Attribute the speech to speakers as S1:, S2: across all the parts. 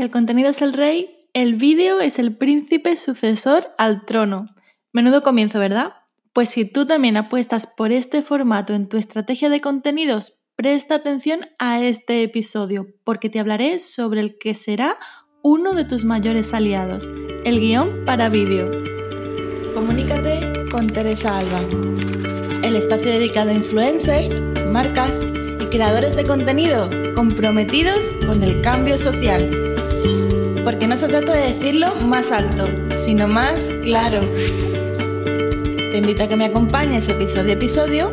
S1: El contenido es el rey, el vídeo es el príncipe sucesor al trono. Menudo comienzo, ¿verdad? Pues si tú también apuestas por este formato en tu estrategia de contenidos, presta atención a este episodio, porque te hablaré sobre el que será uno de tus mayores aliados, el guion para vídeo. Comunícate con Teresa Alba, el espacio dedicado a influencers, marcas y creadores de contenido comprometidos con el cambio social. Porque no se trata de decirlo más alto, sino más claro. Te invito a que me acompañes episodio a episodio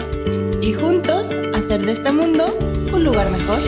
S1: y juntos hacer de este mundo un lugar mejor.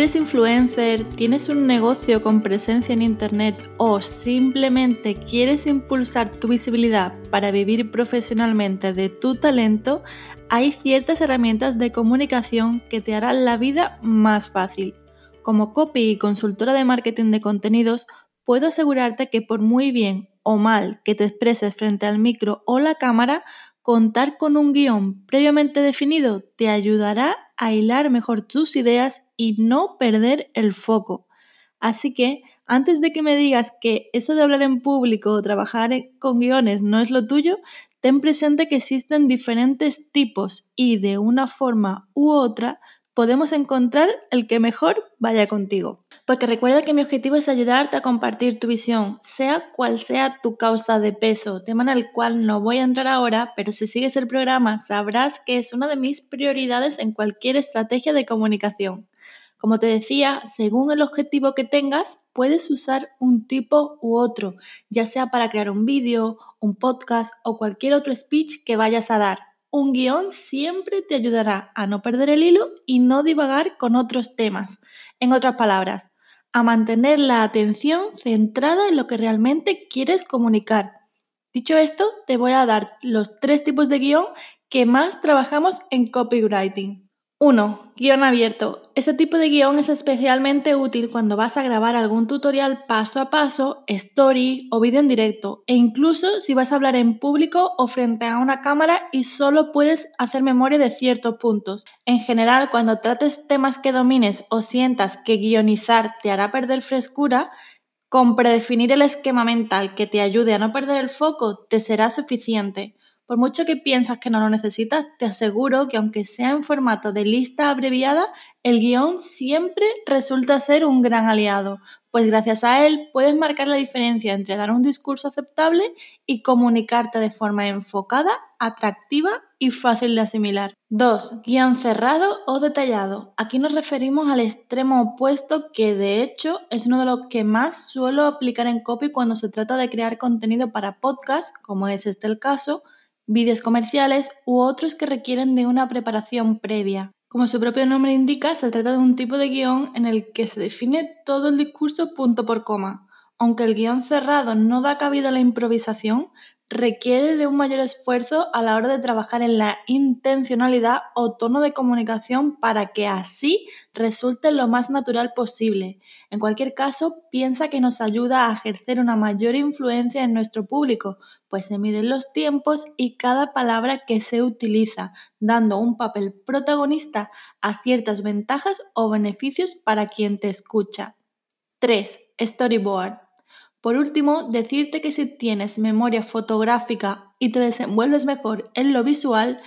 S1: Eres influencer, tienes un negocio con presencia en Internet o simplemente quieres impulsar tu visibilidad para vivir profesionalmente de tu talento, hay ciertas herramientas de comunicación que te harán la vida más fácil. Como copy y consultora de marketing de contenidos, puedo asegurarte que por muy bien o mal que te expreses frente al micro o la cámara, contar con un guion previamente definido te ayudará a hilar mejor tus ideas y no perder el foco. Así que, antes de que me digas que eso de hablar en público o trabajar con guiones no es lo tuyo, ten presente que existen diferentes tipos y de una forma u otra podemos encontrar el que mejor vaya contigo. Porque recuerda que mi objetivo es ayudarte a compartir tu visión, sea cual sea tu causa de peso, tema en el cual no voy a entrar ahora, pero si sigues el programa sabrás que es una de mis prioridades en cualquier estrategia de comunicación. Como te decía, según el objetivo que tengas, puedes usar un tipo u otro, ya sea para crear un vídeo, un podcast o cualquier otro speech que vayas a dar. Un guion siempre te ayudará a no perder el hilo y no divagar con otros temas. En otras palabras, a mantener la atención centrada en lo que realmente quieres comunicar. Dicho esto, te voy a dar los tres tipos de guion que más trabajamos en copywriting. 1. Guión abierto. Este tipo de guion es especialmente útil cuando vas a grabar algún tutorial paso a paso, story o vídeo en directo, e incluso si vas a hablar en público o frente a una cámara y solo puedes hacer memoria de ciertos puntos. En general, cuando trates temas que domines o sientas que guionizar te hará perder frescura, con predefinir el esquema mental que te ayude a no perder el foco te será suficiente. Por mucho que piensas que no lo necesitas, te aseguro que aunque sea en formato de lista abreviada, el guion siempre resulta ser un gran aliado, pues gracias a él puedes marcar la diferencia entre dar un discurso aceptable y comunicarte de forma enfocada, atractiva y fácil de asimilar. 2. Guión cerrado o detallado. Aquí nos referimos al extremo opuesto que de hecho es uno de los que más suelo aplicar en copy cuando se trata de crear contenido para podcast, como es este el caso, vídeos comerciales u otros que requieren de una preparación previa. Como su propio nombre indica, se trata de un tipo de guion en el que se define todo el discurso punto por coma. Aunque el guion cerrado no da cabida a la improvisación, requiere de un mayor esfuerzo a la hora de trabajar en la intencionalidad o tono de comunicación para que así resulte lo más natural posible. En cualquier caso, piensa que nos ayuda a ejercer una mayor influencia en nuestro público, pues se miden los tiempos y cada palabra que se utiliza, dando un papel protagonista a ciertas ventajas o beneficios para quien te escucha. 3. Storyboard. Por último, decirte que si tienes memoria fotográfica y te desenvuelves mejor en lo visual,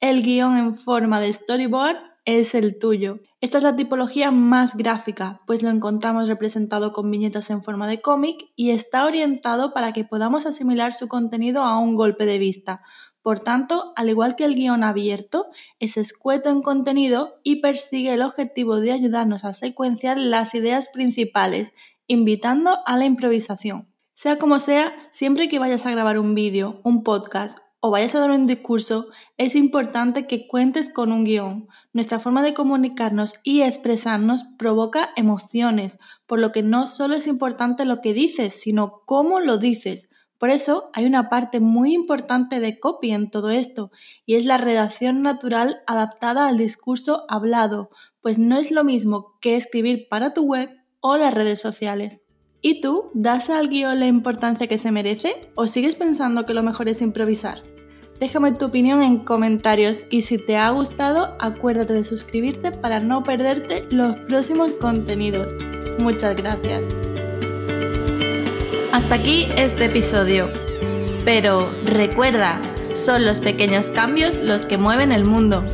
S1: el guion en forma de storyboard es el tuyo. Esta es la tipología más gráfica, pues lo encontramos representado con viñetas en forma de cómic y está orientado para que podamos asimilar su contenido a un golpe de vista. Por tanto, al igual que el guion abierto, es escueto en contenido y persigue el objetivo de ayudarnos a secuenciar las ideas principales invitando a la improvisación. Sea como sea, siempre que vayas a grabar un vídeo, un podcast o vayas a dar un discurso, es importante que cuentes con un guion. Nuestra forma de comunicarnos y expresarnos provoca emociones, por lo que no solo es importante lo que dices, sino cómo lo dices. Por eso hay una parte muy importante de copy en todo esto, y es la redacción natural adaptada al discurso hablado, pues no es lo mismo que escribir para tu web o las redes sociales. ¿Y tú das al guion la importancia que se merece o sigues pensando que lo mejor es improvisar? Déjame tu opinión en comentarios y si te ha gustado, acuérdate de suscribirte para no perderte los próximos contenidos. Muchas gracias. Hasta aquí este episodio. Pero recuerda, son los pequeños cambios los que mueven el mundo.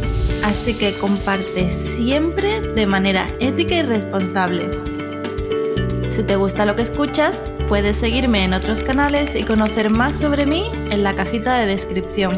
S1: Así que comparte siempre de manera ética y responsable. Si te gusta lo que escuchas, puedes seguirme en otros canales y conocer más sobre mí en la cajita de descripción.